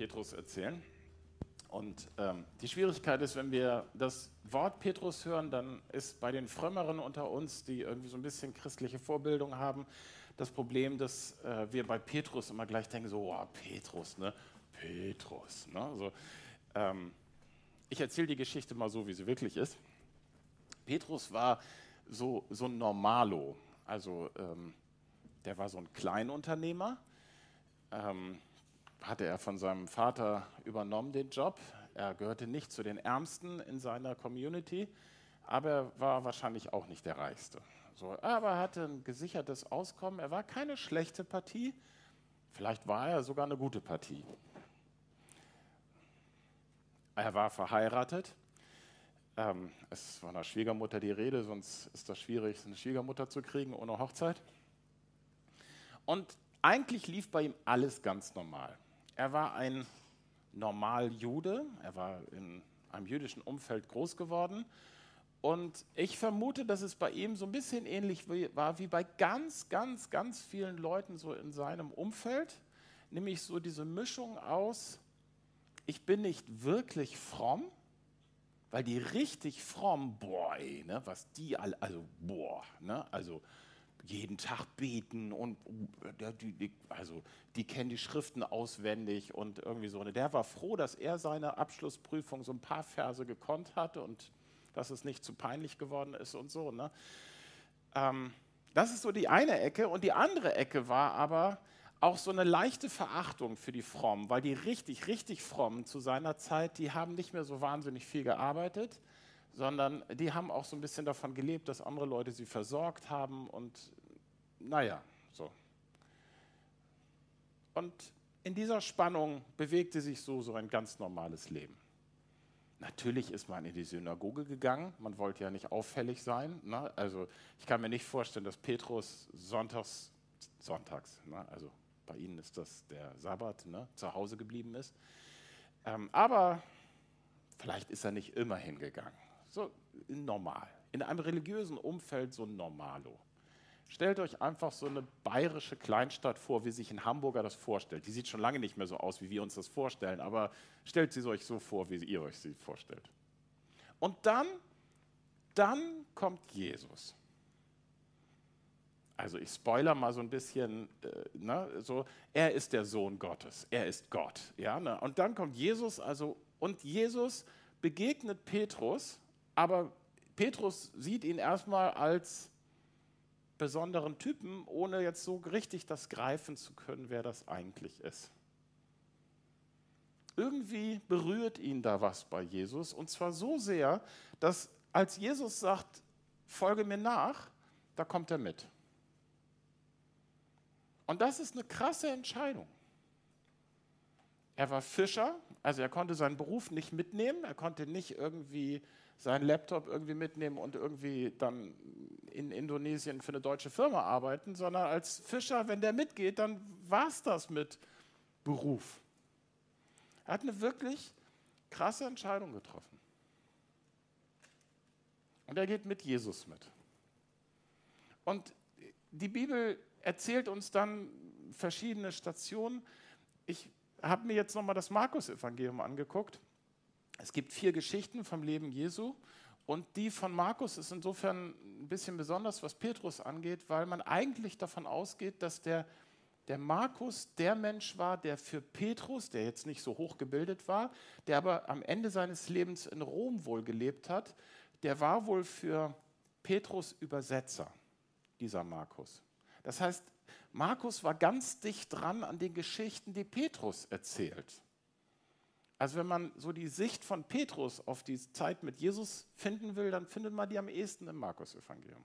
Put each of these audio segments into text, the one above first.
Petrus erzählen. Und ähm, die Schwierigkeit ist, wenn wir das Wort Petrus hören, dann ist bei den Frömmeren unter uns, die irgendwie so ein bisschen christliche Vorbildung haben, das Problem, dass äh, wir bei Petrus immer gleich denken, so, oh, Petrus, ne? Petrus. Ne? So, ähm, ich erzähle die Geschichte mal so, wie sie wirklich ist. Petrus war so, so ein Normalo. Also ähm, der war so ein Kleinunternehmer. Ähm, hatte er von seinem Vater übernommen, den Job. Er gehörte nicht zu den Ärmsten in seiner Community, aber er war wahrscheinlich auch nicht der Reichste. So, aber er hatte ein gesichertes Auskommen. Er war keine schlechte Partie. Vielleicht war er sogar eine gute Partie. Er war verheiratet. Ähm, es ist von einer Schwiegermutter die Rede, sonst ist das schwierig, eine Schwiegermutter zu kriegen ohne Hochzeit. Und eigentlich lief bei ihm alles ganz normal. Er war ein Normaljude, er war in einem jüdischen Umfeld groß geworden. Und ich vermute, dass es bei ihm so ein bisschen ähnlich war wie bei ganz, ganz, ganz vielen Leuten so in seinem Umfeld. Nämlich so diese Mischung aus, ich bin nicht wirklich fromm, weil die richtig fromm, boah, ey, ne, was die alle, also boah, ne, also jeden Tag beten und die, also die kennen die Schriften auswendig und irgendwie so. Und der war froh, dass er seine Abschlussprüfung so ein paar Verse gekonnt hatte und dass es nicht zu peinlich geworden ist und so. Ne? Ähm, das ist so die eine Ecke. Und die andere Ecke war aber auch so eine leichte Verachtung für die Frommen, weil die richtig, richtig Frommen zu seiner Zeit, die haben nicht mehr so wahnsinnig viel gearbeitet sondern die haben auch so ein bisschen davon gelebt, dass andere Leute sie versorgt haben und naja, so. Und in dieser Spannung bewegte sich so, so ein ganz normales Leben. Natürlich ist man in die Synagoge gegangen, man wollte ja nicht auffällig sein. Ne? Also ich kann mir nicht vorstellen, dass Petrus sonntags, sonntags, ne? also bei ihnen ist das der Sabbat, ne? zu Hause geblieben ist. Ähm, aber vielleicht ist er nicht immer hingegangen so normal. In einem religiösen Umfeld so Normalo. Stellt euch einfach so eine bayerische Kleinstadt vor, wie sich ein Hamburger das vorstellt. Die sieht schon lange nicht mehr so aus, wie wir uns das vorstellen, aber stellt sie euch so vor, wie ihr euch sie vorstellt. Und dann, dann kommt Jesus. Also ich spoiler mal so ein bisschen, äh, ne, so, er ist der Sohn Gottes, er ist Gott. Ja, ne? Und dann kommt Jesus, also, und Jesus begegnet Petrus aber Petrus sieht ihn erstmal als besonderen Typen, ohne jetzt so richtig das greifen zu können, wer das eigentlich ist. Irgendwie berührt ihn da was bei Jesus und zwar so sehr, dass als Jesus sagt, folge mir nach, da kommt er mit. Und das ist eine krasse Entscheidung. Er war Fischer, also er konnte seinen Beruf nicht mitnehmen, er konnte nicht irgendwie seinen Laptop irgendwie mitnehmen und irgendwie dann in Indonesien für eine deutsche Firma arbeiten, sondern als Fischer, wenn der mitgeht, dann war es das mit Beruf. Er hat eine wirklich krasse Entscheidung getroffen. Und er geht mit Jesus mit. Und die Bibel erzählt uns dann verschiedene Stationen. Ich habe mir jetzt nochmal das Markus-Evangelium angeguckt. Es gibt vier Geschichten vom Leben Jesu und die von Markus ist insofern ein bisschen besonders, was Petrus angeht, weil man eigentlich davon ausgeht, dass der, der Markus der Mensch war, der für Petrus, der jetzt nicht so hoch gebildet war, der aber am Ende seines Lebens in Rom wohl gelebt hat, der war wohl für Petrus Übersetzer, dieser Markus. Das heißt, Markus war ganz dicht dran an den Geschichten, die Petrus erzählt. Also wenn man so die Sicht von Petrus auf die Zeit mit Jesus finden will, dann findet man die am ehesten im Markus-Evangelium.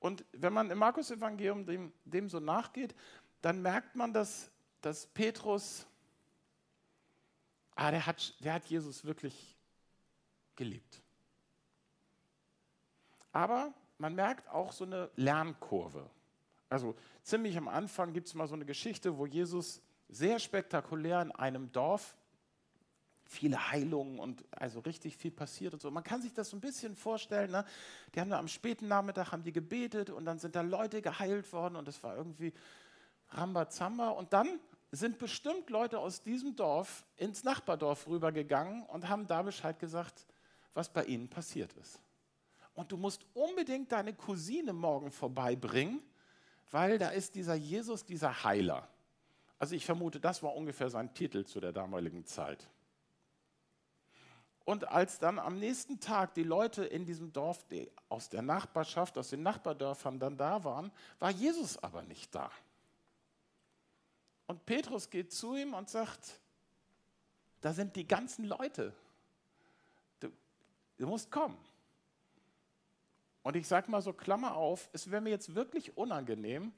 Und wenn man im Markus-Evangelium dem, dem, so nachgeht, dann merkt man, dass, dass Petrus, ah, der hat, der hat Jesus wirklich geliebt. Aber man merkt auch so eine Lernkurve. Also ziemlich am Anfang gibt es mal so eine Geschichte, wo Jesus sehr spektakulär in einem Dorf. Viele Heilungen und also richtig viel passiert und so. Man kann sich das so ein bisschen vorstellen. Ne? Die haben da am späten Nachmittag haben die gebetet und dann sind da Leute geheilt worden und es war irgendwie Rambazamba. Und dann sind bestimmt Leute aus diesem Dorf ins Nachbardorf rübergegangen und haben da Bescheid gesagt, was bei ihnen passiert ist. Und du musst unbedingt deine Cousine morgen vorbeibringen, weil da ist dieser Jesus, dieser Heiler. Also ich vermute, das war ungefähr sein Titel zu der damaligen Zeit. Und als dann am nächsten Tag die Leute in diesem Dorf die aus der Nachbarschaft, aus den Nachbardörfern dann da waren, war Jesus aber nicht da. Und Petrus geht zu ihm und sagt, da sind die ganzen Leute. Du, du musst kommen. Und ich sage mal so, Klammer auf, es wäre mir jetzt wirklich unangenehm,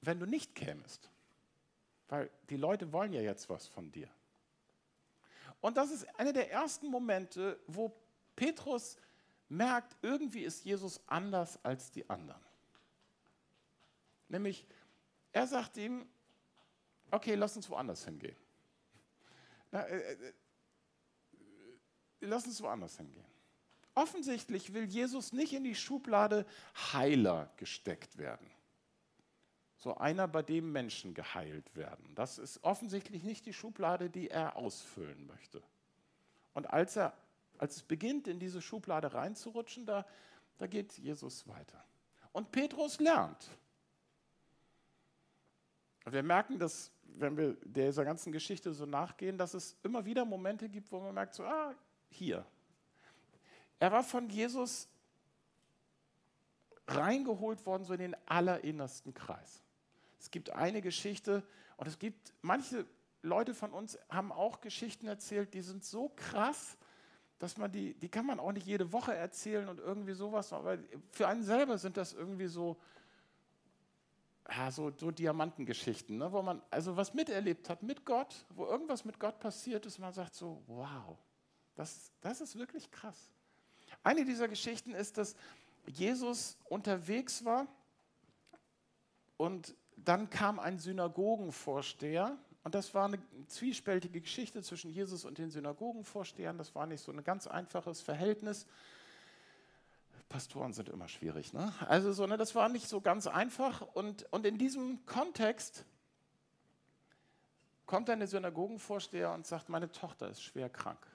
wenn du nicht kämest. Weil die Leute wollen ja jetzt was von dir. Und das ist einer der ersten Momente, wo Petrus merkt, irgendwie ist Jesus anders als die anderen. Nämlich, er sagt ihm, okay, lass uns woanders hingehen. Na, äh, äh, lass uns woanders hingehen. Offensichtlich will Jesus nicht in die Schublade Heiler gesteckt werden. So einer, bei dem Menschen geheilt werden. Das ist offensichtlich nicht die Schublade, die er ausfüllen möchte. Und als er, als es beginnt, in diese Schublade reinzurutschen, da, da geht Jesus weiter. Und Petrus lernt. Wir merken, dass, wenn wir dieser ganzen Geschichte so nachgehen, dass es immer wieder Momente gibt, wo man merkt, so, ah, hier, er war von Jesus reingeholt worden, so in den allerinnersten Kreis. Es gibt eine Geschichte und es gibt manche Leute von uns haben auch Geschichten erzählt, die sind so krass, dass man die, die kann man auch nicht jede Woche erzählen und irgendwie sowas, aber für einen selber sind das irgendwie so, ja, so, so Diamantengeschichten, ne, wo man also was miterlebt hat mit Gott, wo irgendwas mit Gott passiert ist, man sagt so, wow, das, das ist wirklich krass. Eine dieser Geschichten ist, dass Jesus unterwegs war und dann kam ein Synagogenvorsteher und das war eine zwiespältige Geschichte zwischen Jesus und den Synagogenvorstehern. Das war nicht so ein ganz einfaches Verhältnis. Pastoren sind immer schwierig, ne? Also so, ne, das war nicht so ganz einfach. Und, und in diesem Kontext kommt dann der Synagogenvorsteher und sagt, meine Tochter ist schwer krank.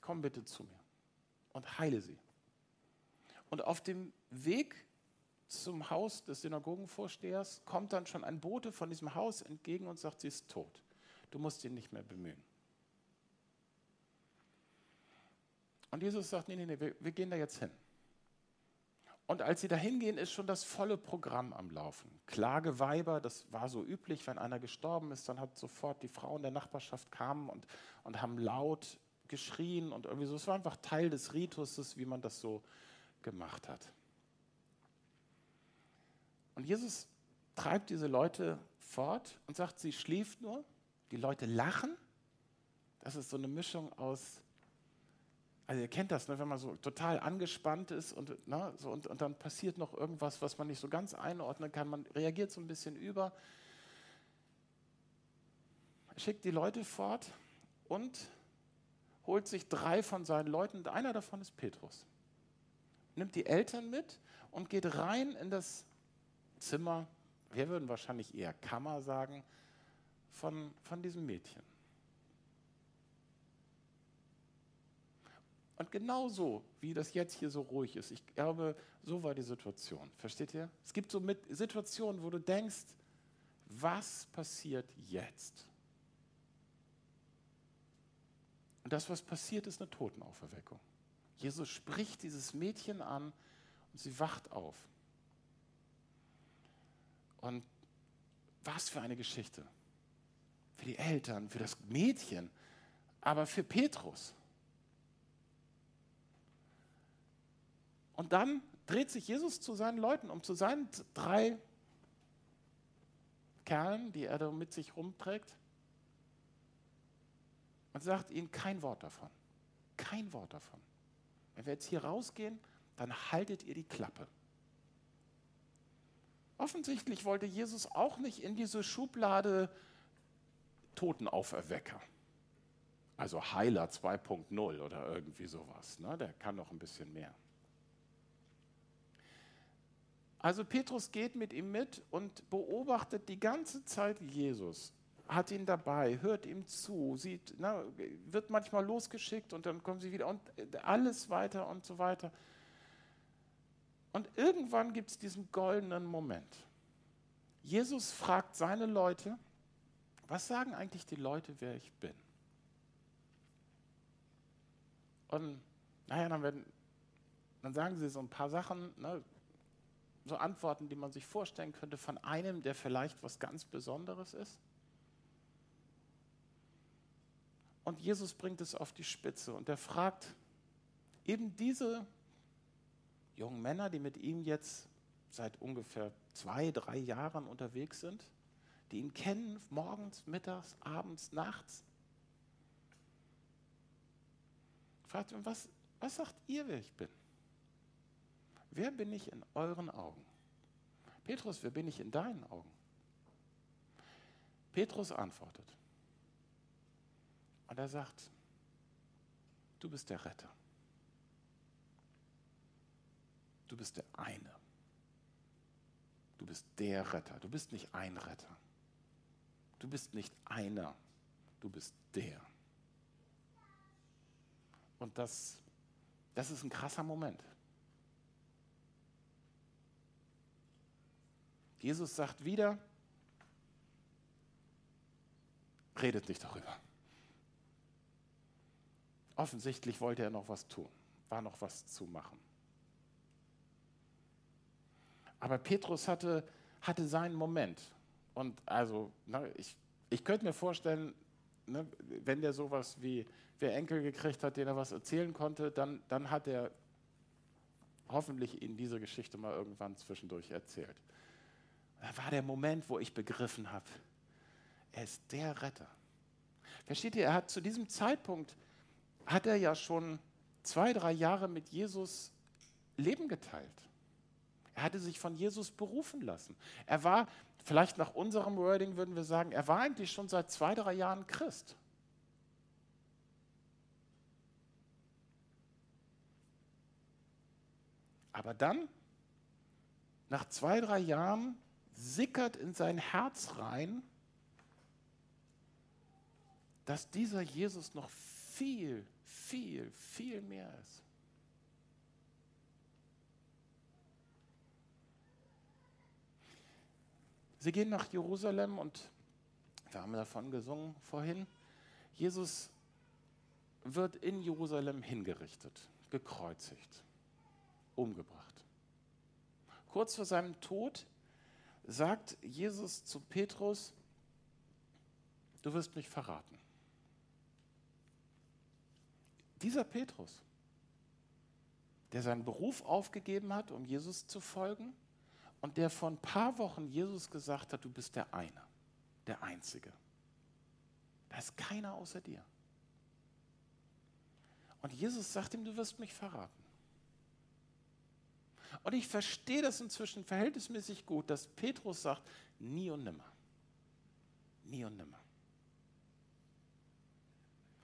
Komm bitte zu mir und heile sie. Und auf dem Weg zum Haus des Synagogenvorstehers kommt dann schon ein Bote von diesem Haus entgegen und sagt, sie ist tot. Du musst ihn nicht mehr bemühen. Und Jesus sagt, nee, nee, nee, wir, wir gehen da jetzt hin. Und als sie da hingehen, ist schon das volle Programm am Laufen. Klageweiber, das war so üblich, wenn einer gestorben ist, dann hat sofort die Frauen der Nachbarschaft kamen und, und haben laut geschrien und irgendwie so. Es war einfach Teil des Ritus, wie man das so gemacht hat. Und Jesus treibt diese Leute fort und sagt, sie schläft nur. Die Leute lachen. Das ist so eine Mischung aus, also ihr kennt das, ne, wenn man so total angespannt ist und, ne, so, und, und dann passiert noch irgendwas, was man nicht so ganz einordnen kann. Man reagiert so ein bisschen über. Schickt die Leute fort und holt sich drei von seinen Leuten und einer davon ist Petrus. Nimmt die Eltern mit und geht rein in das Zimmer, wir würden wahrscheinlich eher Kammer sagen, von, von diesem Mädchen. Und genauso, wie das jetzt hier so ruhig ist, ich glaube, so war die Situation. Versteht ihr? Es gibt so Situationen, wo du denkst, was passiert jetzt? Und das, was passiert, ist eine Totenauferweckung. Jesus spricht dieses Mädchen an und sie wacht auf. Und was für eine Geschichte. Für die Eltern, für das Mädchen, aber für Petrus. Und dann dreht sich Jesus zu seinen Leuten, um zu seinen drei Kerlen, die er da mit sich rumträgt, und sagt ihnen kein Wort davon. Kein Wort davon. Wenn wir jetzt hier rausgehen, dann haltet ihr die Klappe. Offensichtlich wollte Jesus auch nicht in diese Schublade Totenauferwecker. Also Heiler 2.0 oder irgendwie sowas. Ne? Der kann noch ein bisschen mehr. Also Petrus geht mit ihm mit und beobachtet die ganze Zeit Jesus, hat ihn dabei, hört ihm zu, sieht, na, wird manchmal losgeschickt und dann kommen sie wieder und alles weiter und so weiter. Und irgendwann gibt es diesen goldenen Moment. Jesus fragt seine Leute, was sagen eigentlich die Leute, wer ich bin? Und naja, dann, werden, dann sagen sie so ein paar Sachen, ne, so Antworten, die man sich vorstellen könnte von einem, der vielleicht was ganz Besonderes ist. Und Jesus bringt es auf die Spitze und er fragt eben diese jungen Männer, die mit ihm jetzt seit ungefähr zwei, drei Jahren unterwegs sind, die ihn kennen, morgens, mittags, abends, nachts. Fragt ihn, was, was sagt ihr, wer ich bin? Wer bin ich in euren Augen? Petrus, wer bin ich in deinen Augen? Petrus antwortet. Und er sagt, du bist der Retter. Du bist der eine. Du bist der Retter. Du bist nicht ein Retter. Du bist nicht einer. Du bist der. Und das, das ist ein krasser Moment. Jesus sagt wieder, redet nicht darüber. Offensichtlich wollte er noch was tun, war noch was zu machen. Aber Petrus hatte, hatte seinen Moment. Und also, na, ich, ich könnte mir vorstellen, ne, wenn der sowas wie, wer Enkel gekriegt hat, den er was erzählen konnte, dann, dann hat er hoffentlich Ihnen diese Geschichte mal irgendwann zwischendurch erzählt. Da war der Moment, wo ich begriffen habe, er ist der Retter. Versteht ihr, er hat zu diesem Zeitpunkt, hat er ja schon zwei, drei Jahre mit Jesus Leben geteilt. Er hatte sich von Jesus berufen lassen. Er war, vielleicht nach unserem Wording würden wir sagen, er war eigentlich schon seit zwei, drei Jahren Christ. Aber dann, nach zwei, drei Jahren, sickert in sein Herz rein, dass dieser Jesus noch viel, viel, viel mehr ist. Sie gehen nach Jerusalem und wir haben davon gesungen vorhin. Jesus wird in Jerusalem hingerichtet, gekreuzigt, umgebracht. Kurz vor seinem Tod sagt Jesus zu Petrus, du wirst mich verraten. Dieser Petrus, der seinen Beruf aufgegeben hat, um Jesus zu folgen, und der vor ein paar Wochen Jesus gesagt hat, du bist der eine, der Einzige. Da ist keiner außer dir. Und Jesus sagt ihm, du wirst mich verraten. Und ich verstehe das inzwischen verhältnismäßig gut, dass Petrus sagt, nie und nimmer. Nie und nimmer.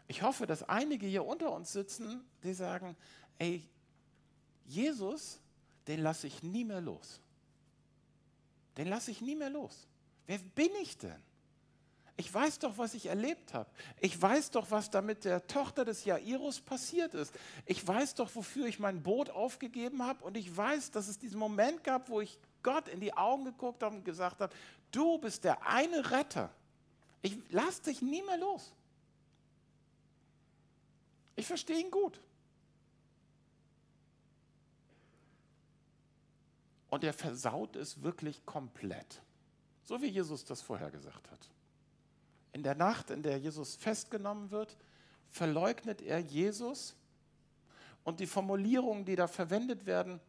Ich hoffe, dass einige hier unter uns sitzen, die sagen, ey, Jesus, den lasse ich nie mehr los. Den lasse ich nie mehr los. Wer bin ich denn? Ich weiß doch, was ich erlebt habe. Ich weiß doch, was da mit der Tochter des Jairus passiert ist. Ich weiß doch, wofür ich mein Boot aufgegeben habe. Und ich weiß, dass es diesen Moment gab, wo ich Gott in die Augen geguckt habe und gesagt habe, du bist der eine Retter. Ich lasse dich nie mehr los. Ich verstehe ihn gut. Und er versaut es wirklich komplett. So wie Jesus das vorher gesagt hat. In der Nacht, in der Jesus festgenommen wird, verleugnet er Jesus. Und die Formulierungen, die da verwendet werden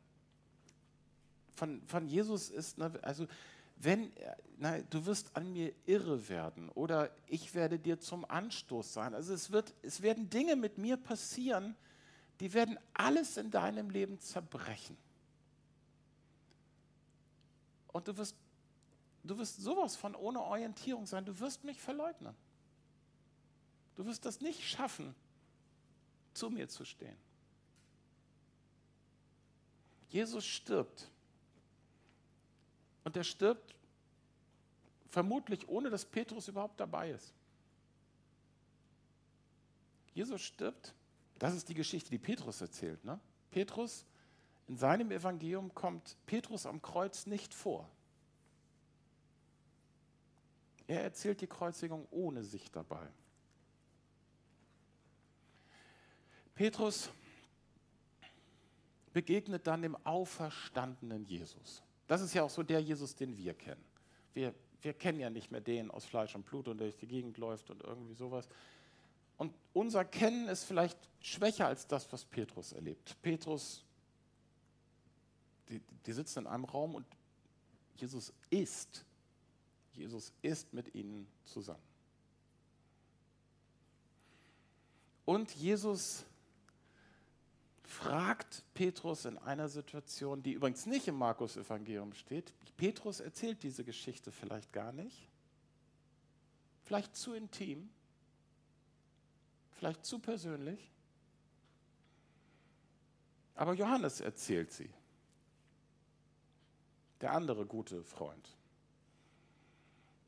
von, von Jesus ist, ne, also wenn, na, du wirst an mir irre werden oder ich werde dir zum Anstoß sein. Also es, wird, es werden Dinge mit mir passieren, die werden alles in deinem Leben zerbrechen. Und du wirst Du wirst sowas von ohne Orientierung sein. Du wirst mich verleugnen. Du wirst das nicht schaffen, zu mir zu stehen. Jesus stirbt Und er stirbt vermutlich ohne dass Petrus überhaupt dabei ist. Jesus stirbt, das ist die Geschichte, die Petrus erzählt. Ne? Petrus, in seinem Evangelium kommt Petrus am Kreuz nicht vor. Er erzählt die Kreuzigung ohne sich dabei. Petrus begegnet dann dem auferstandenen Jesus. Das ist ja auch so der Jesus, den wir kennen. Wir, wir kennen ja nicht mehr den aus Fleisch und Blut und der durch die Gegend läuft und irgendwie sowas. Und unser Kennen ist vielleicht schwächer als das, was Petrus erlebt. Petrus, die, die sitzen in einem Raum und Jesus ist. Jesus ist mit ihnen zusammen. Und Jesus fragt Petrus in einer Situation, die übrigens nicht im Markus-Evangelium steht. Petrus erzählt diese Geschichte vielleicht gar nicht. Vielleicht zu intim. Vielleicht zu persönlich. Aber Johannes erzählt sie. Der andere gute Freund.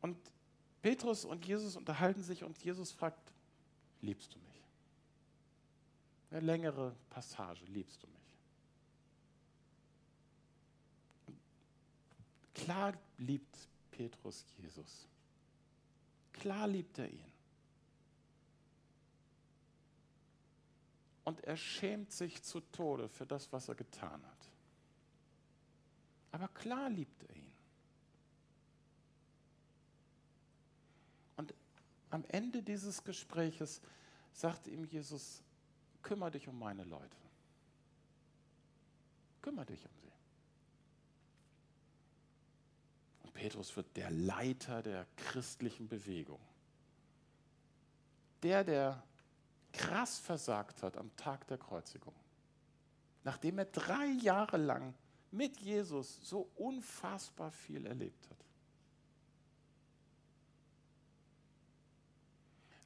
Und Petrus und Jesus unterhalten sich und Jesus fragt, liebst du mich? Eine längere Passage, liebst du mich? Klar liebt Petrus Jesus. Klar liebt er ihn. Und er schämt sich zu Tode für das, was er getan hat. Aber klar liebt er ihn. Und am Ende dieses Gespräches sagt ihm Jesus, kümmere dich um meine Leute. Kümmere dich um sie. Und Petrus wird der Leiter der christlichen Bewegung. Der, der krass versagt hat am Tag der Kreuzigung. Nachdem er drei Jahre lang mit Jesus so unfassbar viel erlebt hat.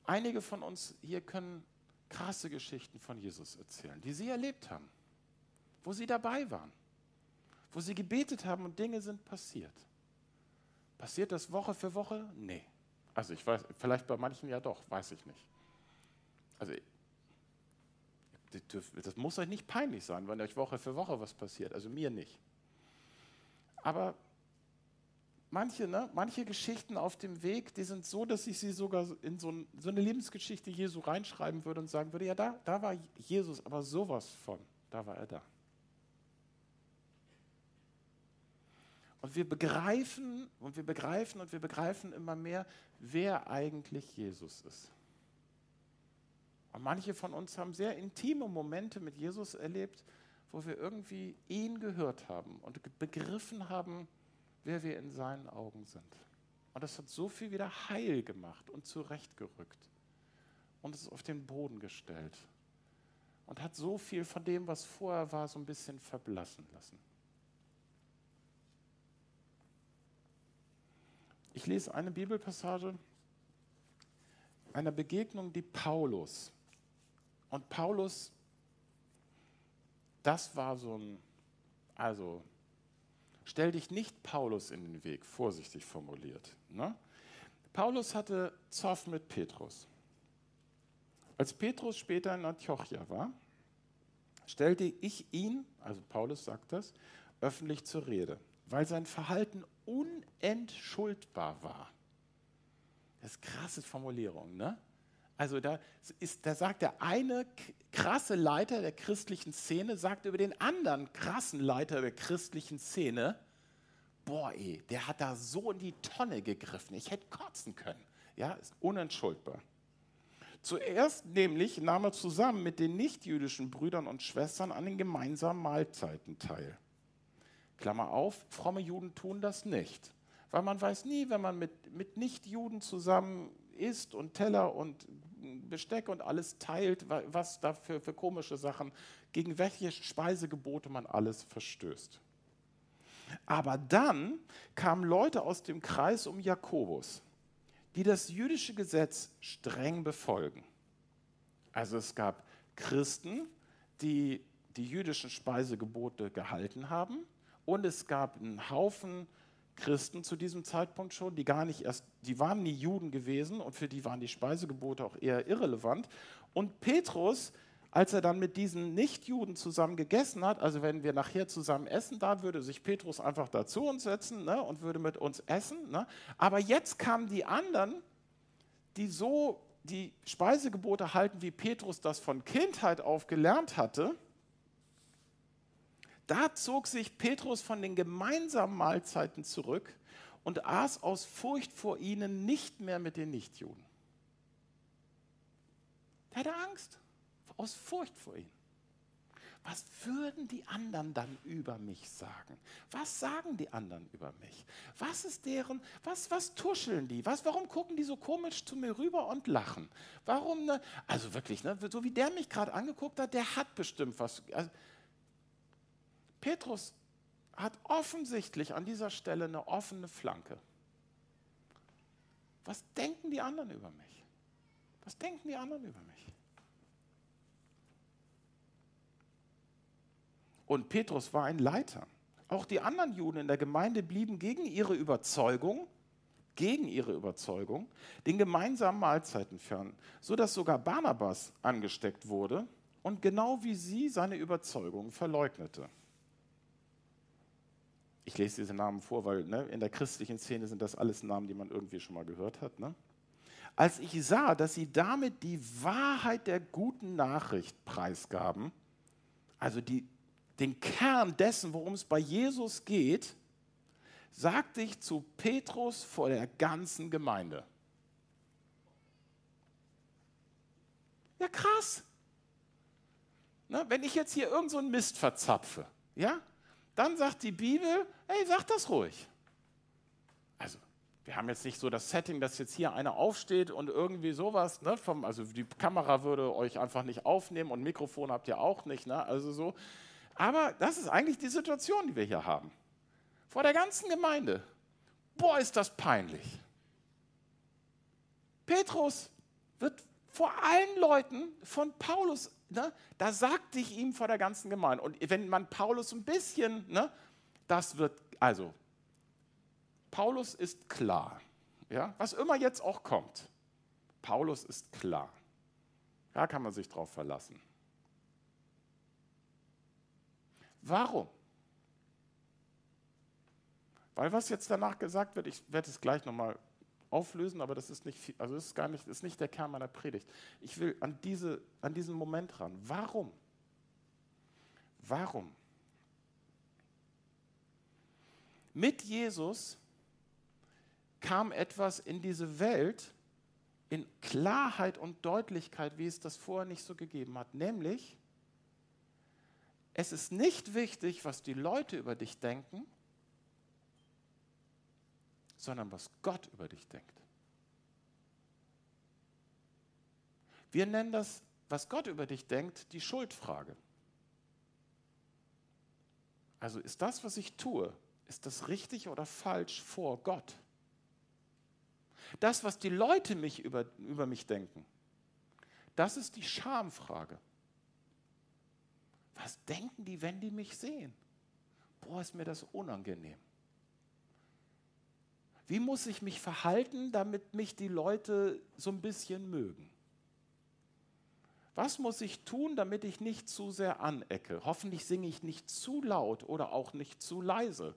Einige von uns hier können krasse Geschichten von Jesus erzählen, die sie erlebt haben, wo sie dabei waren, wo sie gebetet haben und Dinge sind passiert. Passiert das Woche für Woche? Nee. Also ich weiß, vielleicht bei manchen ja doch, weiß ich nicht. Also das muss euch nicht peinlich sein, wenn euch Woche für Woche was passiert. Also mir nicht. Aber manche, ne, manche Geschichten auf dem Weg, die sind so, dass ich sie sogar in so, ein, so eine Lebensgeschichte Jesu reinschreiben würde und sagen würde, ja, da, da war Jesus, aber sowas von, da war er da. Und wir begreifen und wir begreifen und wir begreifen immer mehr, wer eigentlich Jesus ist. Und manche von uns haben sehr intime Momente mit Jesus erlebt, wo wir irgendwie ihn gehört haben und begriffen haben, wer wir in seinen Augen sind. Und das hat so viel wieder heil gemacht und zurechtgerückt und es auf den Boden gestellt und hat so viel von dem, was vorher war, so ein bisschen verblassen lassen. Ich lese eine Bibelpassage einer Begegnung, die Paulus. Und Paulus, das war so ein, also Stell dich nicht Paulus in den Weg, vorsichtig formuliert. Ne? Paulus hatte Zoff mit Petrus. Als Petrus später in Antiochia war, stellte ich ihn, also Paulus sagt das, öffentlich zur Rede, weil sein Verhalten unentschuldbar war. Das ist krasse Formulierung, ne? Also da, ist, da sagt der eine krasse Leiter der christlichen Szene, sagt über den anderen krassen Leiter der christlichen Szene, boah ey, der hat da so in die Tonne gegriffen, ich hätte kotzen können. Ja, ist unentschuldbar. Zuerst nämlich nahm er zusammen mit den nichtjüdischen Brüdern und Schwestern an den gemeinsamen Mahlzeiten teil. Klammer auf, fromme Juden tun das nicht. Weil man weiß nie, wenn man mit, mit Nichtjuden zusammen isst und Teller und Besteck und alles teilt, was da für, für komische Sachen, gegen welche Speisegebote man alles verstößt. Aber dann kamen Leute aus dem Kreis um Jakobus, die das jüdische Gesetz streng befolgen. Also es gab Christen, die die jüdischen Speisegebote gehalten haben und es gab einen Haufen Christen zu diesem Zeitpunkt schon, die gar nicht erst, die waren nie Juden gewesen und für die waren die Speisegebote auch eher irrelevant. Und Petrus, als er dann mit diesen Nichtjuden zusammen gegessen hat, also wenn wir nachher zusammen essen, da würde sich Petrus einfach dazu uns setzen ne, und würde mit uns essen. Ne. Aber jetzt kamen die anderen, die so die Speisegebote halten, wie Petrus das von Kindheit auf gelernt hatte da zog sich Petrus von den gemeinsamen Mahlzeiten zurück und aß aus Furcht vor ihnen nicht mehr mit den Nichtjuden. Er hatte Angst, aus Furcht vor ihnen. Was würden die anderen dann über mich sagen? Was sagen die anderen über mich? Was ist deren, was, was tuscheln die? Was, warum gucken die so komisch zu mir rüber und lachen? Warum, ne? also wirklich, ne, so wie der mich gerade angeguckt hat, der hat bestimmt was. Also, Petrus hat offensichtlich an dieser Stelle eine offene Flanke. Was denken die anderen über mich? Was denken die anderen über mich? Und Petrus war ein Leiter. Auch die anderen Juden in der Gemeinde blieben gegen ihre Überzeugung, gegen ihre Überzeugung, den gemeinsamen Mahlzeiten fern, sodass sogar Barnabas angesteckt wurde und genau wie sie seine Überzeugung verleugnete ich lese diese Namen vor, weil ne, in der christlichen Szene sind das alles Namen, die man irgendwie schon mal gehört hat. Ne? Als ich sah, dass sie damit die Wahrheit der guten Nachricht preisgaben, also die, den Kern dessen, worum es bei Jesus geht, sagte ich zu Petrus vor der ganzen Gemeinde. Ja, krass. Ne, wenn ich jetzt hier irgend so einen Mist verzapfe, ja, dann sagt die Bibel, hey, sag das ruhig. Also, wir haben jetzt nicht so das Setting, dass jetzt hier einer aufsteht und irgendwie sowas, ne, vom, also die Kamera würde euch einfach nicht aufnehmen und Mikrofon habt ihr auch nicht, ne, also so. Aber das ist eigentlich die Situation, die wir hier haben. Vor der ganzen Gemeinde. Boah, ist das peinlich. Petrus wird vor allen Leuten von Paulus ne, da sagte ich ihm vor der ganzen Gemeinde. Und wenn man Paulus ein bisschen, ne, das wird, also, Paulus ist klar. Ja, was immer jetzt auch kommt, Paulus ist klar. Da kann man sich drauf verlassen. Warum? Weil was jetzt danach gesagt wird, ich werde es gleich nochmal auflösen, aber das ist nicht, also ist gar nicht, ist nicht der Kern meiner Predigt. Ich will an, diese, an diesen Moment ran. Warum? Warum? Mit Jesus kam etwas in diese Welt in Klarheit und Deutlichkeit, wie es das vorher nicht so gegeben hat. Nämlich, es ist nicht wichtig, was die Leute über dich denken, sondern was Gott über dich denkt. Wir nennen das, was Gott über dich denkt, die Schuldfrage. Also ist das, was ich tue, ist das richtig oder falsch vor Gott? Das, was die Leute mich über, über mich denken, das ist die Schamfrage. Was denken die, wenn die mich sehen? Boah, ist mir das unangenehm. Wie muss ich mich verhalten, damit mich die Leute so ein bisschen mögen? Was muss ich tun, damit ich nicht zu sehr anecke? Hoffentlich singe ich nicht zu laut oder auch nicht zu leise.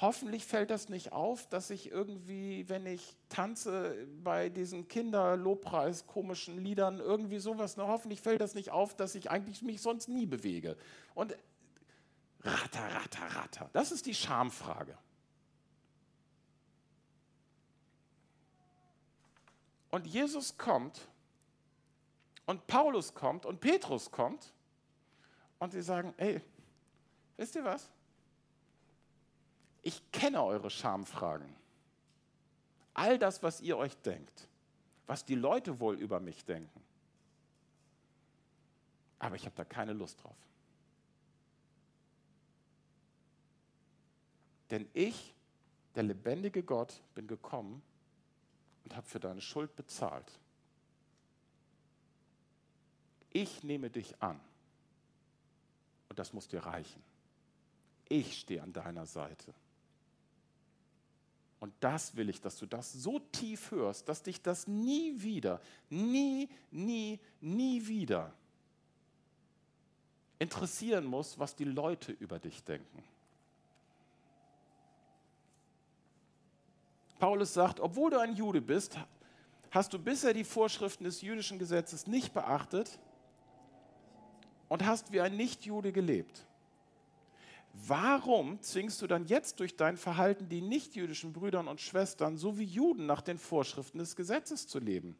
Hoffentlich fällt das nicht auf, dass ich irgendwie, wenn ich tanze bei diesen Kinderlobpreis komischen Liedern, irgendwie sowas, ne, hoffentlich fällt das nicht auf, dass ich eigentlich mich sonst nie bewege. Und ratter, ratter, ratter. Das ist die Schamfrage. Und Jesus kommt und Paulus kommt und Petrus kommt und sie sagen, ey, wisst ihr was? Ich kenne eure Schamfragen. All das, was ihr euch denkt, was die Leute wohl über mich denken. Aber ich habe da keine Lust drauf. Denn ich, der lebendige Gott, bin gekommen, und habe für deine Schuld bezahlt. Ich nehme dich an. Und das muss dir reichen. Ich stehe an deiner Seite. Und das will ich, dass du das so tief hörst, dass dich das nie wieder, nie, nie, nie wieder interessieren muss, was die Leute über dich denken. Paulus sagt, obwohl du ein Jude bist, hast du bisher die Vorschriften des jüdischen Gesetzes nicht beachtet und hast wie ein Nichtjude gelebt. Warum zwingst du dann jetzt durch dein Verhalten die nichtjüdischen Brüder und Schwestern sowie Juden nach den Vorschriften des Gesetzes zu leben?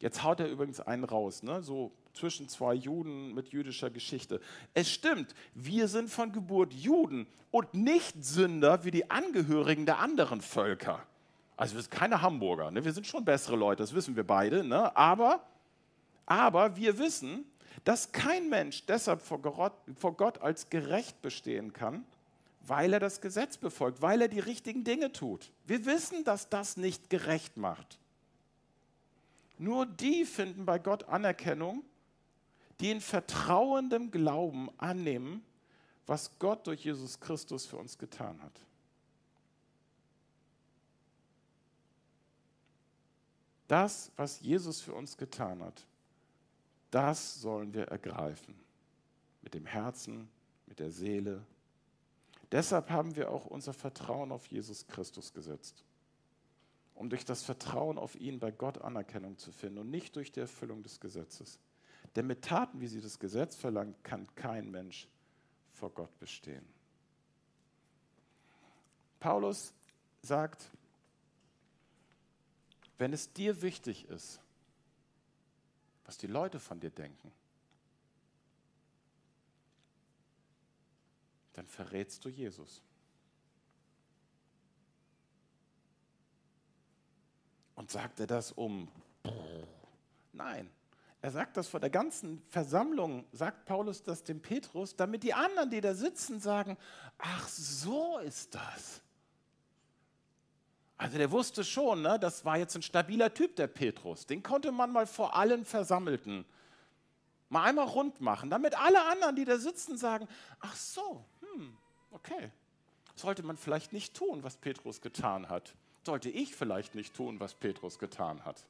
Jetzt haut er übrigens einen raus, ne? so zwischen zwei Juden mit jüdischer Geschichte. Es stimmt, wir sind von Geburt Juden und nicht Sünder wie die Angehörigen der anderen Völker. Also wir sind keine Hamburger, ne? wir sind schon bessere Leute, das wissen wir beide. Ne? Aber, aber wir wissen, dass kein Mensch deshalb vor Gott, vor Gott als gerecht bestehen kann, weil er das Gesetz befolgt, weil er die richtigen Dinge tut. Wir wissen, dass das nicht gerecht macht. Nur die finden bei Gott Anerkennung, die in vertrauendem Glauben annehmen, was Gott durch Jesus Christus für uns getan hat. Das, was Jesus für uns getan hat, das sollen wir ergreifen. Mit dem Herzen, mit der Seele. Deshalb haben wir auch unser Vertrauen auf Jesus Christus gesetzt um durch das Vertrauen auf ihn bei Gott Anerkennung zu finden und nicht durch die Erfüllung des Gesetzes. Denn mit Taten, wie sie das Gesetz verlangt, kann kein Mensch vor Gott bestehen. Paulus sagt, wenn es dir wichtig ist, was die Leute von dir denken, dann verrätst du Jesus. Und sagt er das um? Nein. Er sagt das vor der ganzen Versammlung, sagt Paulus das dem Petrus, damit die anderen, die da sitzen, sagen, ach so ist das. Also der wusste schon, ne, das war jetzt ein stabiler Typ, der Petrus. Den konnte man mal vor allen Versammelten mal einmal rund machen, damit alle anderen, die da sitzen, sagen, ach so, hm, okay. Sollte man vielleicht nicht tun, was Petrus getan hat sollte ich vielleicht nicht tun, was Petrus getan hat.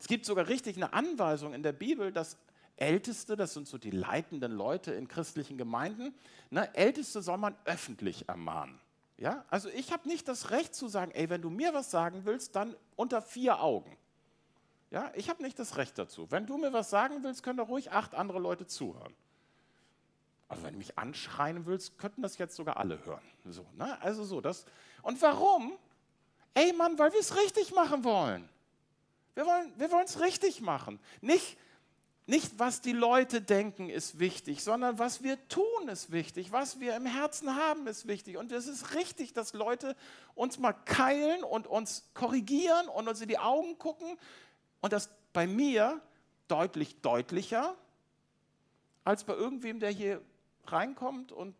Es gibt sogar richtig eine Anweisung in der Bibel, dass Älteste, das sind so die leitenden Leute in christlichen Gemeinden, ne, Älteste soll man öffentlich ermahnen. Ja? Also ich habe nicht das Recht zu sagen, ey, wenn du mir was sagen willst, dann unter vier Augen. Ja? Ich habe nicht das Recht dazu. Wenn du mir was sagen willst, können da ruhig acht andere Leute zuhören. Also wenn du mich anschreien willst, könnten das jetzt sogar alle hören. So, ne? Also so, das. Und warum? Ey Mann, weil wir es richtig machen wollen. Wir wollen es richtig machen. Nicht, nicht, was die Leute denken, ist wichtig, sondern was wir tun, ist wichtig. Was wir im Herzen haben, ist wichtig. Und es ist richtig, dass Leute uns mal keilen und uns korrigieren und uns in die Augen gucken. Und das bei mir deutlich deutlicher als bei irgendwem, der hier reinkommt und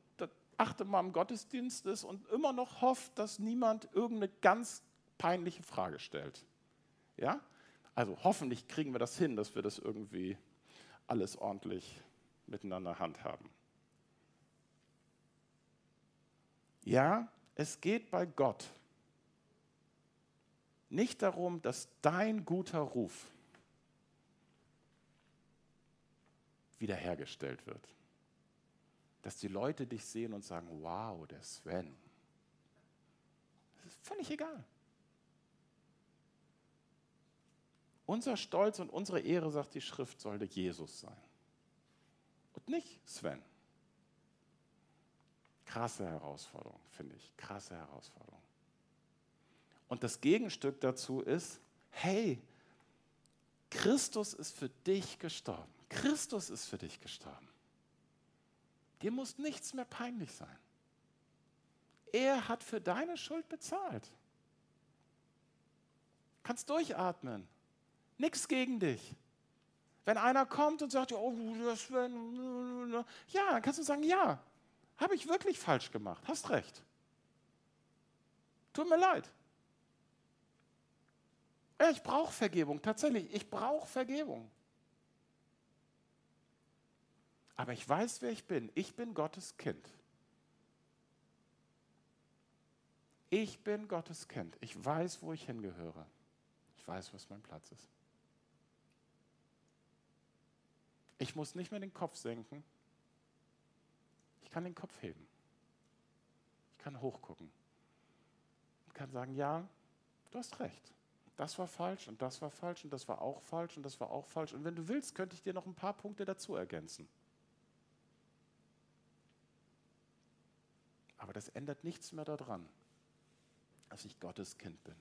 achte mal im Gottesdienst ist und immer noch hofft, dass niemand irgendeine ganz peinliche Frage stellt. Ja? Also hoffentlich kriegen wir das hin, dass wir das irgendwie alles ordentlich miteinander handhaben. Ja, es geht bei Gott nicht darum, dass dein guter Ruf wiederhergestellt wird dass die Leute dich sehen und sagen, wow, der Sven. Das ist völlig egal. Unser Stolz und unsere Ehre, sagt die Schrift, sollte Jesus sein. Und nicht Sven. Krasse Herausforderung, finde ich. Krasse Herausforderung. Und das Gegenstück dazu ist, hey, Christus ist für dich gestorben. Christus ist für dich gestorben. Dir muss nichts mehr peinlich sein. Er hat für deine Schuld bezahlt. Kannst durchatmen. Nichts gegen dich. Wenn einer kommt und sagt, oh, das ja, dann kannst du sagen, ja, habe ich wirklich falsch gemacht, hast recht. Tut mir leid. Ich brauche Vergebung, tatsächlich, ich brauche Vergebung. Aber ich weiß, wer ich bin. Ich bin Gottes Kind. Ich bin Gottes Kind. Ich weiß, wo ich hingehöre. Ich weiß, was mein Platz ist. Ich muss nicht mehr den Kopf senken. Ich kann den Kopf heben. Ich kann hochgucken. Ich kann sagen, ja, du hast recht. Das war falsch und das war falsch und das war auch falsch und das war auch falsch. Und wenn du willst, könnte ich dir noch ein paar Punkte dazu ergänzen. Aber das ändert nichts mehr daran, dass ich Gottes Kind bin.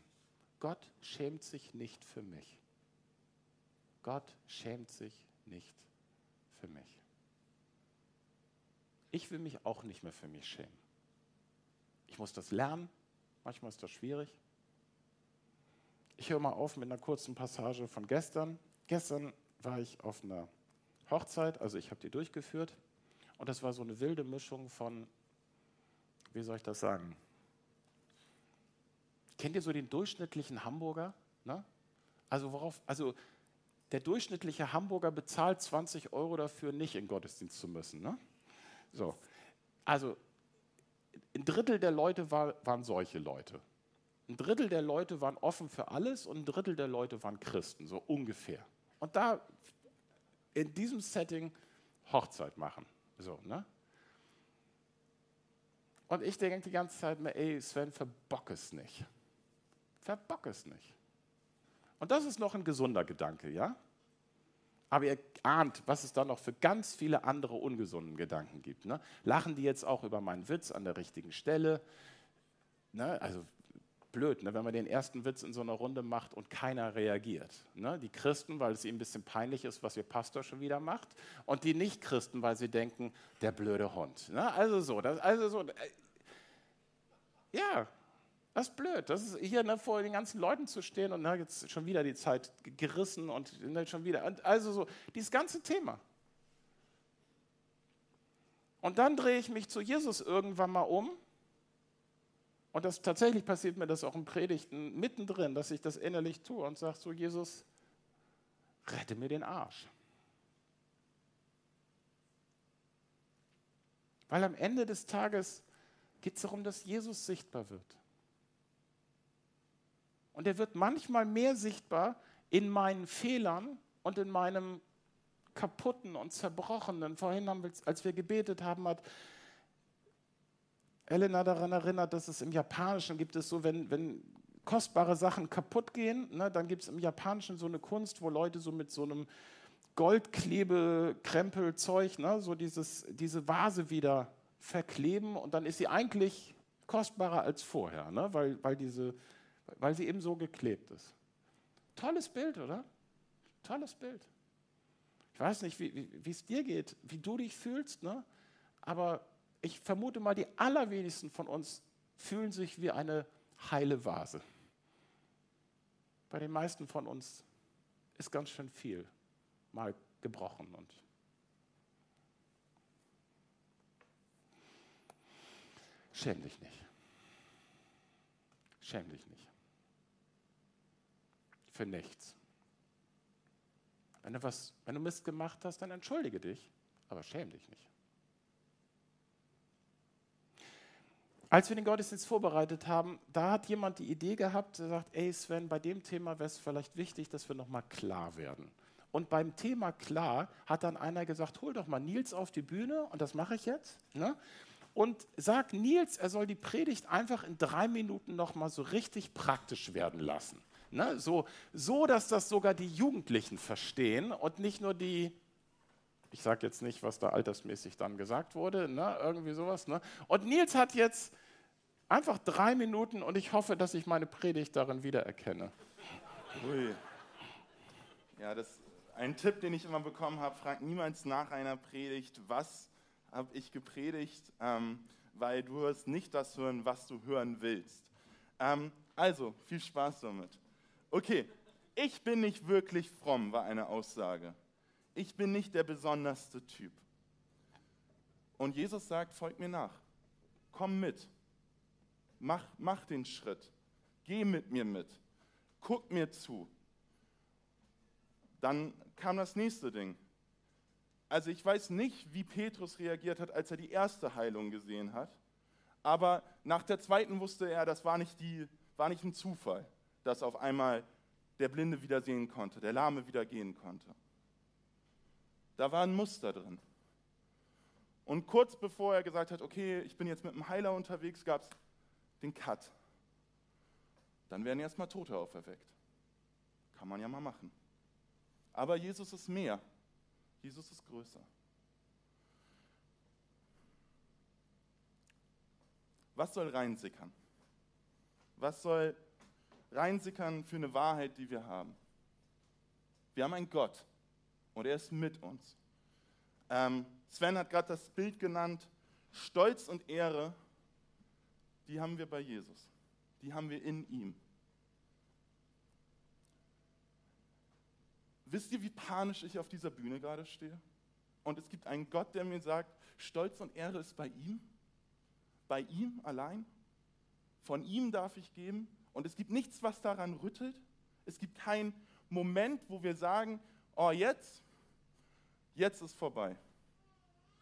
Gott schämt sich nicht für mich. Gott schämt sich nicht für mich. Ich will mich auch nicht mehr für mich schämen. Ich muss das lernen. Manchmal ist das schwierig. Ich höre mal auf mit einer kurzen Passage von gestern. Gestern war ich auf einer Hochzeit, also ich habe die durchgeführt. Und das war so eine wilde Mischung von wie soll ich das sagen? Kennt ihr so den durchschnittlichen Hamburger? Ne? Also worauf, also der durchschnittliche Hamburger bezahlt 20 Euro dafür, nicht in Gottesdienst zu müssen. Ne? So, also ein Drittel der Leute war, waren solche Leute. Ein Drittel der Leute waren offen für alles und ein Drittel der Leute waren Christen, so ungefähr. Und da in diesem Setting Hochzeit machen. So, ne? Und ich denke die ganze Zeit mir, ey, Sven, verbock es nicht. Verbock es nicht. Und das ist noch ein gesunder Gedanke, ja? Aber ihr ahnt, was es da noch für ganz viele andere ungesunden Gedanken gibt. Ne? Lachen die jetzt auch über meinen Witz an der richtigen Stelle? Ne? Also blöd, ne? wenn man den ersten Witz in so einer Runde macht und keiner reagiert. Ne? Die Christen, weil es ihnen ein bisschen peinlich ist, was ihr Pastor schon wieder macht. Und die Nicht-Christen, weil sie denken, der blöde Hund. Ne? Also so, das, also so. Äh, ja, das ist blöd. Das ist hier ne, vor den ganzen Leuten zu stehen und na, jetzt schon wieder die Zeit gerissen und ne, schon wieder. Und also so, dieses ganze Thema. Und dann drehe ich mich zu Jesus irgendwann mal um und das tatsächlich passiert mir das auch in Predigten mittendrin, dass ich das innerlich tue und sage so, Jesus, rette mir den Arsch. Weil am Ende des Tages geht es darum, dass Jesus sichtbar wird. Und er wird manchmal mehr sichtbar in meinen Fehlern und in meinem kaputten und zerbrochenen. Vorhin, haben wir, als wir gebetet haben, hat Elena daran erinnert, dass es im Japanischen gibt es so, wenn, wenn kostbare Sachen kaputt gehen, ne, dann gibt es im Japanischen so eine Kunst, wo Leute so mit so einem Goldklebe-Krempelzeug, ne, so dieses, diese Vase wieder verkleben und dann ist sie eigentlich kostbarer als vorher, ne, weil, weil, diese, weil sie eben so geklebt ist. Tolles Bild, oder? Tolles Bild. Ich weiß nicht, wie es dir geht, wie du dich fühlst, ne? aber ich vermute mal, die allerwenigsten von uns fühlen sich wie eine heile Vase. Bei den meisten von uns ist ganz schön viel mal gebrochen und schäm dich nicht. Schäm dich nicht. Für nichts. Wenn du, was, wenn du Mist gemacht hast, dann entschuldige dich, aber schäm dich nicht. Als wir den Gottesdienst vorbereitet haben, da hat jemand die Idee gehabt, der sagt, ey Sven, bei dem Thema wäre es vielleicht wichtig, dass wir nochmal klar werden. Und beim Thema klar hat dann einer gesagt, hol doch mal Nils auf die Bühne, und das mache ich jetzt, ne? und sag Nils, er soll die Predigt einfach in drei Minuten nochmal so richtig praktisch werden lassen. Ne? So, so, dass das sogar die Jugendlichen verstehen und nicht nur die ich sage jetzt nicht, was da altersmäßig dann gesagt wurde, ne? irgendwie sowas. Ne? Und Nils hat jetzt einfach drei Minuten und ich hoffe, dass ich meine Predigt darin wiedererkenne. Ui. Ja, das ist ein Tipp, den ich immer bekommen habe. Frag niemals nach einer Predigt, was habe ich gepredigt, ähm, weil du wirst nicht das hören, was du hören willst. Ähm, also, viel Spaß damit. Okay, ich bin nicht wirklich fromm, war eine Aussage ich bin nicht der besonderste Typ. Und Jesus sagt, folg mir nach. Komm mit. Mach, mach den Schritt. Geh mit mir mit. Guck mir zu. Dann kam das nächste Ding. Also ich weiß nicht, wie Petrus reagiert hat, als er die erste Heilung gesehen hat. Aber nach der zweiten wusste er, das war nicht, die, war nicht ein Zufall, dass auf einmal der Blinde wieder sehen konnte, der Lahme wieder gehen konnte. Da war ein Muster drin. Und kurz bevor er gesagt hat, okay, ich bin jetzt mit dem Heiler unterwegs, gab es den Cut. Dann werden erstmal Tote auferweckt. Kann man ja mal machen. Aber Jesus ist mehr. Jesus ist größer. Was soll reinsickern? Was soll reinsickern für eine Wahrheit, die wir haben? Wir haben einen Gott und er ist mit uns. Ähm, Sven hat gerade das Bild genannt, Stolz und Ehre, die haben wir bei Jesus. Die haben wir in ihm. Wisst ihr, wie panisch ich auf dieser Bühne gerade stehe? Und es gibt einen Gott, der mir sagt, Stolz und Ehre ist bei ihm, bei ihm allein. Von ihm darf ich geben. Und es gibt nichts, was daran rüttelt. Es gibt keinen Moment, wo wir sagen, oh jetzt, jetzt ist vorbei.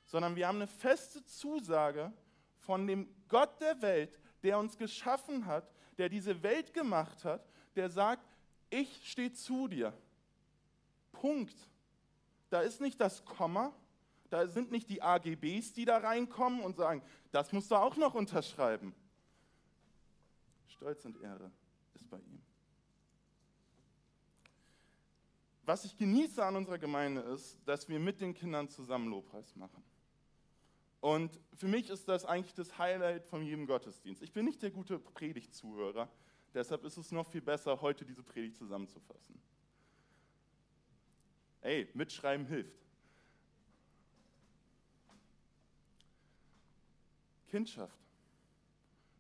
Sondern wir haben eine feste Zusage von dem Gott der Welt, der uns geschaffen hat, der diese Welt gemacht hat, der sagt, ich stehe zu dir. Punkt. Da ist nicht das Komma, da sind nicht die AGBs, die da reinkommen und sagen, das musst du auch noch unterschreiben. Stolz und Ehre ist bei ihm. Was ich genieße an unserer Gemeinde ist, dass wir mit den Kindern zusammen Lobpreis machen. Und für mich ist das eigentlich das Highlight von jedem Gottesdienst. Ich bin nicht der gute Predigtzuhörer, deshalb ist es noch viel besser, heute diese Predigt zusammenzufassen. Ey, mitschreiben hilft. Kindschaft.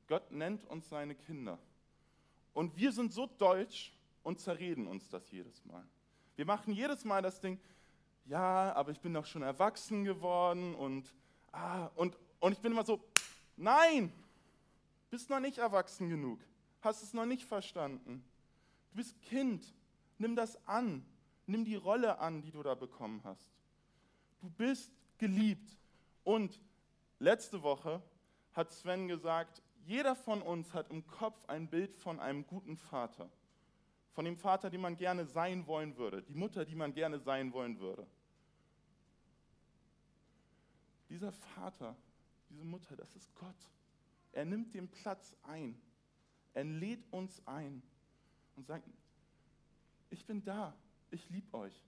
Gott nennt uns seine Kinder. Und wir sind so deutsch und zerreden uns das jedes Mal. Wir machen jedes Mal das Ding, ja, aber ich bin doch schon erwachsen geworden und, ah, und, und ich bin immer so, nein, bist noch nicht erwachsen genug, hast es noch nicht verstanden. Du bist Kind, nimm das an. Nimm die Rolle an, die du da bekommen hast. Du bist geliebt. Und letzte Woche hat Sven gesagt, jeder von uns hat im Kopf ein Bild von einem guten Vater. Von dem Vater, den man gerne sein wollen würde. Die Mutter, die man gerne sein wollen würde. Dieser Vater, diese Mutter, das ist Gott. Er nimmt den Platz ein. Er lädt uns ein und sagt, ich bin da, ich liebe euch.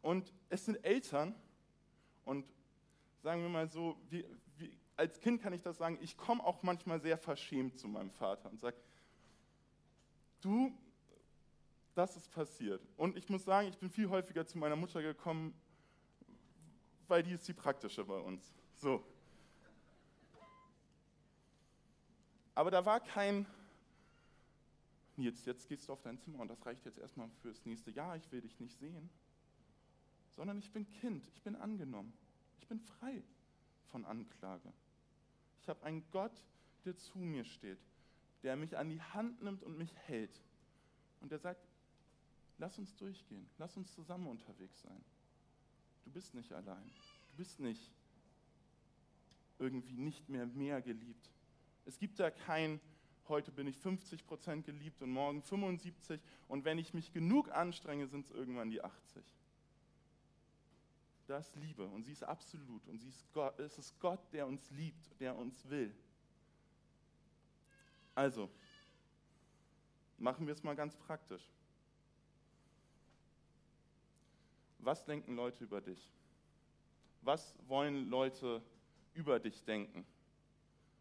Und es sind Eltern, und sagen wir mal so, wie, als Kind kann ich das sagen, ich komme auch manchmal sehr verschämt zu meinem Vater und sage, du, das ist passiert. Und ich muss sagen, ich bin viel häufiger zu meiner Mutter gekommen, weil die ist die praktische bei uns. So. Aber da war kein Nils, jetzt gehst du auf dein Zimmer und das reicht jetzt erstmal fürs nächste Jahr, ich will dich nicht sehen. Sondern ich bin Kind, ich bin angenommen, ich bin frei von Anklage. Ich habe einen Gott, der zu mir steht, der mich an die Hand nimmt und mich hält. Und der sagt, lass uns durchgehen, lass uns zusammen unterwegs sein. Du bist nicht allein, du bist nicht irgendwie nicht mehr mehr geliebt. Es gibt da kein heute bin ich 50 Prozent geliebt und morgen 75 und wenn ich mich genug anstrenge, sind es irgendwann die 80. Das ist Liebe und sie ist absolut und sie ist Gott, es ist Gott, der uns liebt, der uns will. Also, machen wir es mal ganz praktisch. Was denken Leute über dich? Was wollen Leute über dich denken?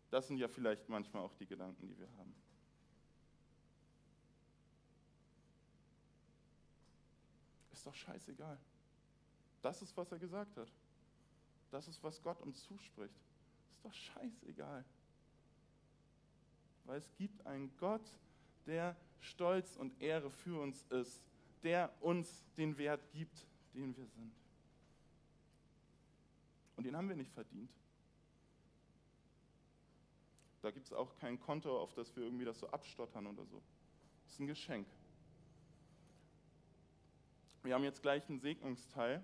Das sind ja vielleicht manchmal auch die Gedanken, die wir haben. Ist doch scheißegal. Das ist, was er gesagt hat. Das ist, was Gott uns zuspricht. Ist doch scheißegal. Weil es gibt einen Gott, der Stolz und Ehre für uns ist, der uns den Wert gibt, den wir sind. Und den haben wir nicht verdient. Da gibt es auch kein Konto, auf das wir irgendwie das so abstottern oder so. Das ist ein Geschenk. Wir haben jetzt gleich einen Segnungsteil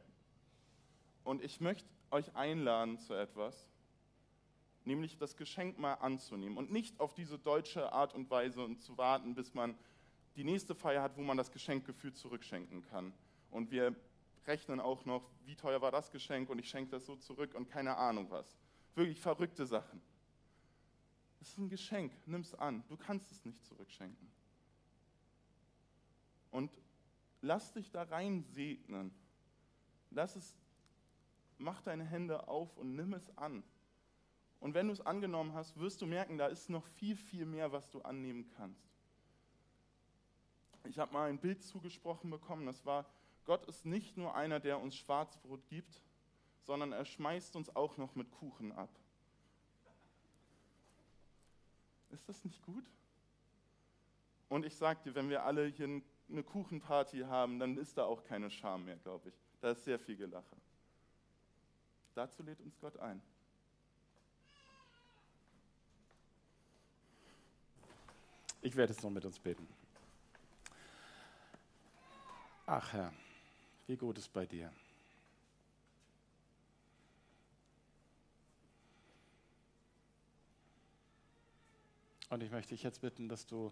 und ich möchte euch einladen zu etwas. nämlich das Geschenk mal anzunehmen und nicht auf diese deutsche Art und Weise und zu warten, bis man die nächste Feier hat, wo man das Geschenk gefühlt zurückschenken kann. Und wir rechnen auch noch, wie teuer war das Geschenk und ich schenke das so zurück und keine Ahnung was. Wirklich verrückte Sachen. Es ist ein Geschenk, nimm es an. Du kannst es nicht zurückschenken. Und lass dich da rein segnen. Lass es, mach deine Hände auf und nimm es an. Und wenn du es angenommen hast, wirst du merken, da ist noch viel, viel mehr, was du annehmen kannst. Ich habe mal ein Bild zugesprochen bekommen, das war, Gott ist nicht nur einer, der uns Schwarzbrot gibt, sondern er schmeißt uns auch noch mit Kuchen ab. Ist das nicht gut? Und ich sage dir, wenn wir alle hier eine Kuchenparty haben, dann ist da auch keine Scham mehr, glaube ich. Da ist sehr viel Gelache. Dazu lädt uns Gott ein. Ich werde jetzt noch mit uns beten. Ach Herr, wie gut ist bei dir. Und ich möchte dich jetzt bitten, dass du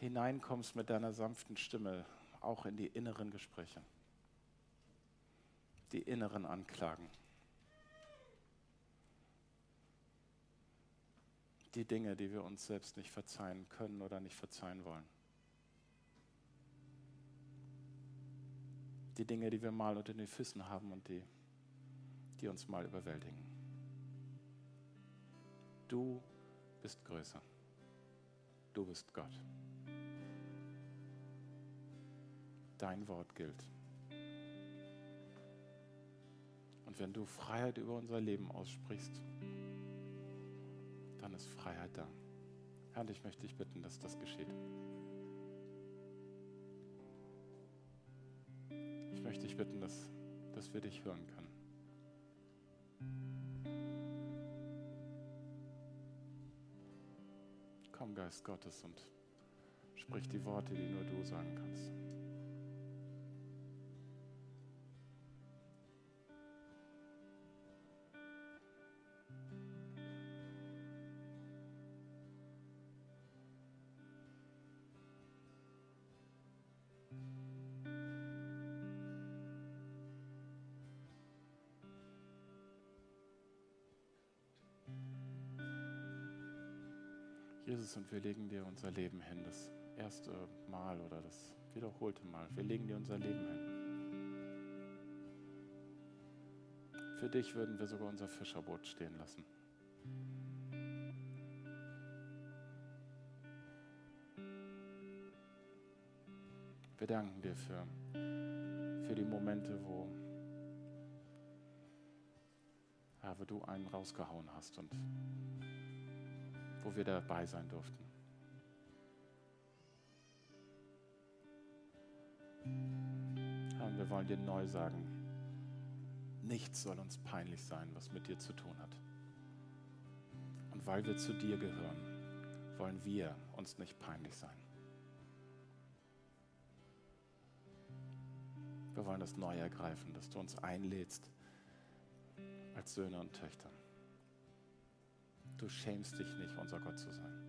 hineinkommst mit deiner sanften Stimme, auch in die inneren Gespräche, die inneren Anklagen, die Dinge, die wir uns selbst nicht verzeihen können oder nicht verzeihen wollen. Die Dinge, die wir mal unter den Füßen haben und die, die uns mal überwältigen. Du bist größer. Du bist Gott. Dein Wort gilt. Und wenn du Freiheit über unser Leben aussprichst, dann ist Freiheit da. Herr, und ich möchte dich bitten, dass das geschieht. Ich möchte dich bitten, dass, dass wir dich hören können. Komm, Geist Gottes, und sprich die Worte, die nur du sagen kannst. Jesus, und wir legen dir unser Leben hin, das erste Mal oder das wiederholte Mal. Wir legen dir unser Leben hin. Für dich würden wir sogar unser Fischerboot stehen lassen. Wir danken dir für, für die Momente, wo, wo du einen rausgehauen hast und wo wir dabei sein durften. Und wir wollen dir neu sagen, nichts soll uns peinlich sein, was mit dir zu tun hat. Und weil wir zu dir gehören, wollen wir uns nicht peinlich sein. Wir wollen das neu ergreifen, dass du uns einlädst als Söhne und Töchter. Du schämst dich nicht, unser Gott zu sein.